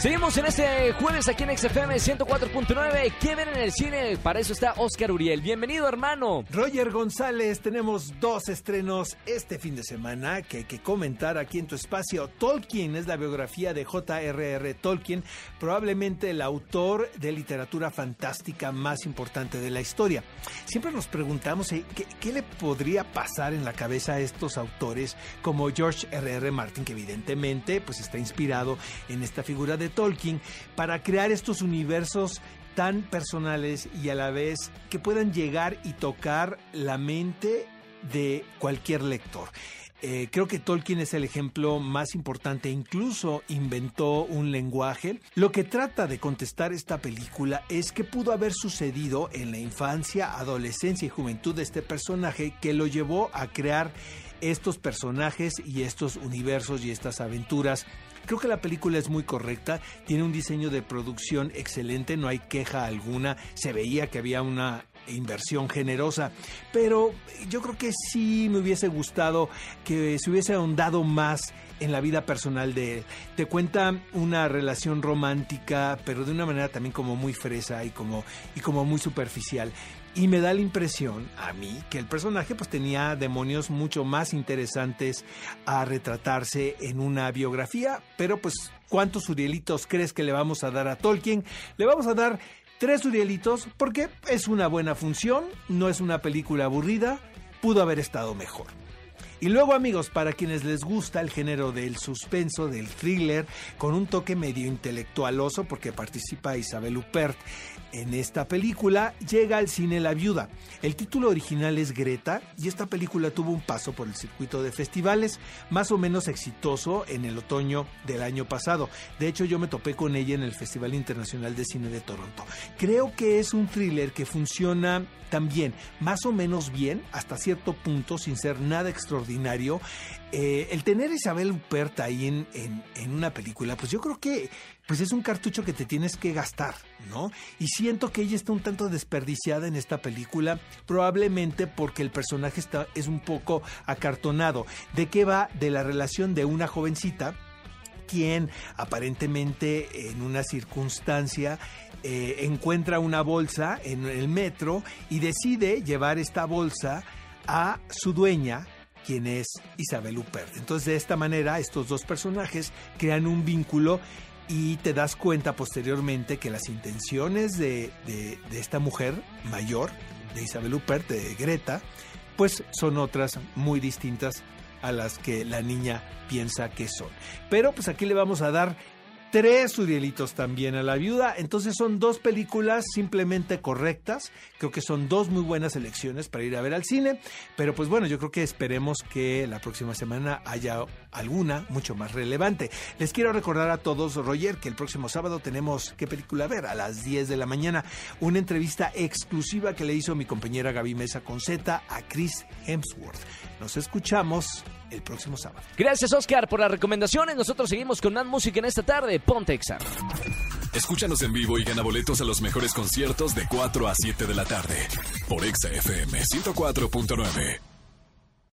Seguimos en este jueves aquí en XFM 104.9. ¿Qué ven en el cine? Para eso está Oscar Uriel. Bienvenido, hermano. Roger González, tenemos dos estrenos este fin de semana que hay que comentar aquí en tu espacio. Tolkien es la biografía de J.R.R. Tolkien, probablemente el autor de literatura fantástica más importante de la historia. Siempre nos preguntamos eh, ¿qué, qué le podría pasar en la cabeza a estos autores como George R.R. Martin, que evidentemente pues, está inspirado en esta figura de Tolkien para crear estos universos tan personales y a la vez que puedan llegar y tocar la mente de cualquier lector. Eh, creo que Tolkien es el ejemplo más importante, incluso inventó un lenguaje. Lo que trata de contestar esta película es qué pudo haber sucedido en la infancia, adolescencia y juventud de este personaje que lo llevó a crear estos personajes y estos universos y estas aventuras. Creo que la película es muy correcta, tiene un diseño de producción excelente, no hay queja alguna, se veía que había una inversión generosa, pero yo creo que sí me hubiese gustado que se hubiese ahondado más en la vida personal de él. Te cuenta una relación romántica, pero de una manera también como muy fresa y como, y como muy superficial. Y me da la impresión a mí que el personaje pues tenía demonios mucho más interesantes a retratarse en una biografía, pero pues ¿cuántos Urielitos crees que le vamos a dar a Tolkien? Le vamos a dar tres Urielitos porque es una buena función, no es una película aburrida, pudo haber estado mejor. Y luego amigos, para quienes les gusta el género del suspenso, del thriller, con un toque medio intelectualoso, porque participa Isabel Huppert en esta película, llega al cine La Viuda. El título original es Greta y esta película tuvo un paso por el circuito de festivales más o menos exitoso en el otoño del año pasado. De hecho, yo me topé con ella en el Festival Internacional de Cine de Toronto. Creo que es un thriller que funciona también más o menos bien hasta cierto punto sin ser nada Eh, el tener a Isabel Huppert ahí en, en, en, una película, pues yo creo que pues es un cartucho que te tienes que gastar, ¿no? Y siento que ella está un tanto desperdiciada en esta película, probablemente porque el personaje está, es un poco acartonado. ¿De qué va? De la relación de una jovencita quien aparentemente en una circunstancia eh, encuentra una bolsa en el metro y decide llevar esta bolsa a su dueña, quien es Isabel Huppert. Entonces de esta manera estos dos personajes crean un vínculo y te das cuenta posteriormente que las intenciones de, de, de esta mujer mayor, de Isabel Huppert, de Greta, pues son otras muy distintas a las que la niña piensa que son. Pero pues aquí le vamos a dar tres Urielitos también a la viuda. Entonces son dos películas simplemente correctas. Creo que son dos muy buenas elecciones para ir a ver al cine. Pero pues bueno, yo creo que esperemos que la próxima semana haya alguna mucho más relevante. Les quiero recordar a todos, Roger, que el próximo sábado tenemos qué película ver a las 10 de la mañana. Una entrevista exclusiva que le hizo mi compañera Gaby Mesa con Z a Chris Hemsworth. Nos escuchamos el próximo sábado. Gracias, Oscar, por las recomendaciones. Nosotros seguimos con más música en esta tarde. Ponte Exa. Escúchanos en vivo y gana boletos a los mejores conciertos de 4 a 7 de la tarde por Exa FM 104.9.